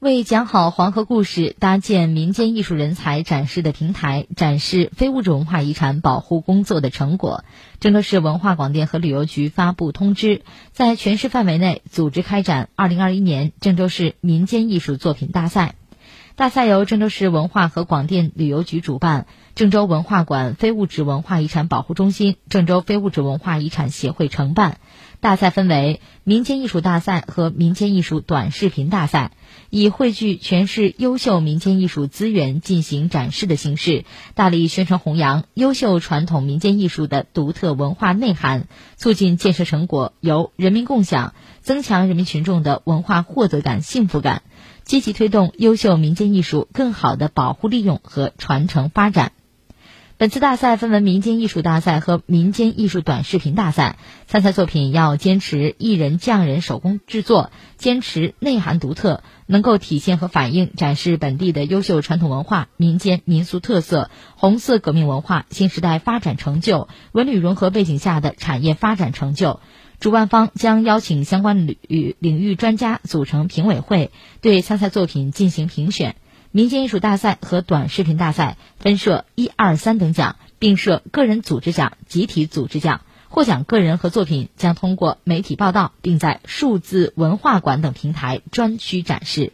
为讲好黄河故事，搭建民间艺术人才展示的平台，展示非物质文化遗产保护工作的成果，郑州市文化广电和旅游局发布通知，在全市范围内组织开展2021年郑州市民间艺术作品大赛。大赛由郑州市文化和广电旅游局主办，郑州文化馆非物质文化遗产保护中心、郑州非物质文化遗产协会承办。大赛分为民间艺术大赛和民间艺术短视频大赛，以汇聚全市优秀民间艺术资源进行展示的形式，大力宣传弘扬优秀传统民间艺术的独特文化内涵，促进建设成果由人民共享，增强人民群众的文化获得感、幸福感，积极推动优秀民间艺术更好的保护利用和传承发展。本次大赛分为民间艺术大赛和民间艺术短视频大赛，参赛作品要坚持艺人匠人手工制作，坚持内涵独特，能够体现和反映展示本地的优秀传统文化、民间民俗特色、红色革命文化、新时代发展成就、文旅融合背景下的产业发展成就。主办方将邀请相关领域领域专家组成评委会，对参赛作品进行评选。民间艺术大赛和短视频大赛分设一二三等奖，并设个人组织奖、集体组织奖。获奖个人和作品将通过媒体报道，并在数字文化馆等平台专区展示。